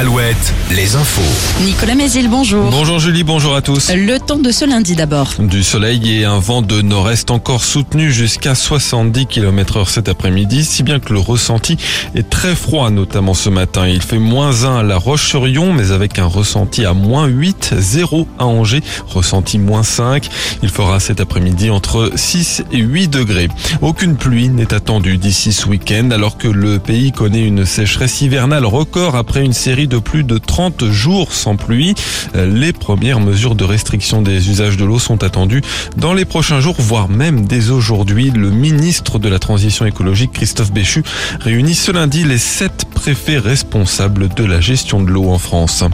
Alouette, les infos. Nicolas Mézil, bonjour. Bonjour Julie, bonjour à tous. Le temps de ce lundi d'abord. Du soleil et un vent de nord-est encore soutenu jusqu'à 70 km heure cet après-midi, si bien que le ressenti est très froid, notamment ce matin. Il fait moins 1 à La Roche-sur-Yon, mais avec un ressenti à moins 8, 0 à Angers, ressenti moins 5. Il fera cet après-midi entre 6 et 8 degrés. Aucune pluie n'est attendue d'ici ce week-end, alors que le pays connaît une sécheresse hivernale record après une série de plus de 30 jours sans pluie. Les premières mesures de restriction des usages de l'eau sont attendues dans les prochains jours, voire même dès aujourd'hui. Le ministre de la Transition écologique, Christophe Béchu, réunit ce lundi les sept préfets responsables de la gestion de l'eau en France.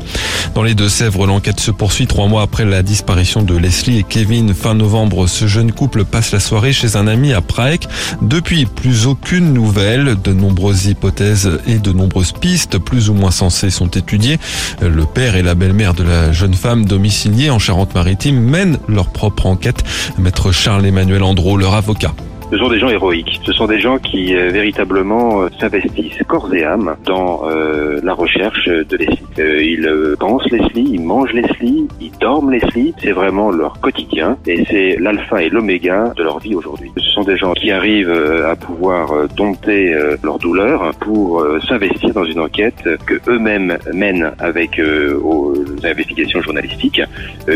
Dans les Deux-Sèvres, l'enquête se poursuit trois mois après la disparition de Leslie et Kevin. Fin novembre, ce jeune couple passe la soirée chez un ami à Prague. Depuis, plus aucune nouvelle. De nombreuses hypothèses et de nombreuses pistes, plus ou moins sensées, sont étudiées. Le père et la belle-mère de la jeune femme domiciliée en Charente-Maritime mènent leur propre enquête. Maître Charles-Emmanuel Andro, leur avocat. Ce sont des gens héroïques. Ce sont des gens qui euh, véritablement euh, s'investissent corps et âme dans euh, la recherche de Leslie. Ils pensent Leslie, ils mangent Leslie, ils dorment Leslie. C'est vraiment leur quotidien et c'est l'alpha et l'oméga de leur vie aujourd'hui. Sont des gens qui arrivent à pouvoir dompter leur douleur pour s'investir dans une enquête que eux-mêmes mènent avec aux investigations journalistiques,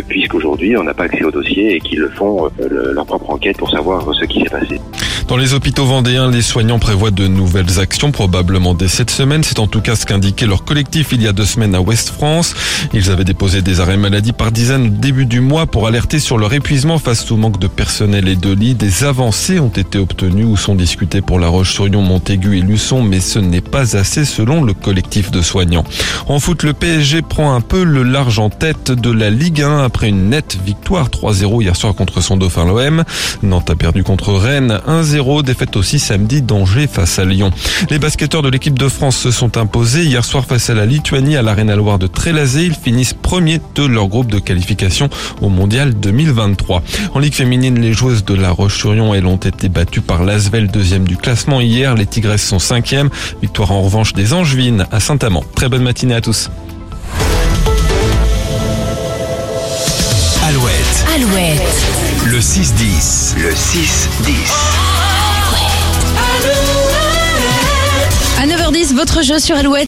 puisqu'aujourd'hui on n'a pas accès au dossier et qu'ils font leur propre enquête pour savoir ce qui s'est passé. Dans les hôpitaux vendéens, les soignants prévoient de nouvelles actions, probablement dès cette semaine. C'est en tout cas ce qu'indiquait leur collectif il y a deux semaines à Ouest France. Ils avaient déposé des arrêts maladie par dizaines au début du mois pour alerter sur leur épuisement face au manque de personnel et de lits. Des avancées ont été obtenues ou sont discutées pour La Roche-sur-Yon, Montaigu et Luçon, mais ce n'est pas assez selon le collectif de soignants. En foot, le PSG prend un peu le large en tête de la Ligue 1 après une nette victoire 3-0 hier soir contre son dauphin l'OM. Nantes a perdu contre Rennes 1-0 défaite aussi samedi d'Angers face à Lyon. Les basketteurs de l'équipe de France se sont imposés hier soir face à la Lituanie à l'Arena Loire de Trélazé. Ils finissent premiers de leur groupe de qualification au Mondial 2023. En Ligue féminine, les joueuses de La Roche-sur-Yon, elles ont été battues par l'Asvel, deuxième du classement hier. Les Tigresses sont cinquièmes. Victoire en revanche des Angevines à Saint-Amand. Très bonne matinée à tous. Alouette, Alouette. le 6-10. Le 6-10. Votre jeu sur Alouette.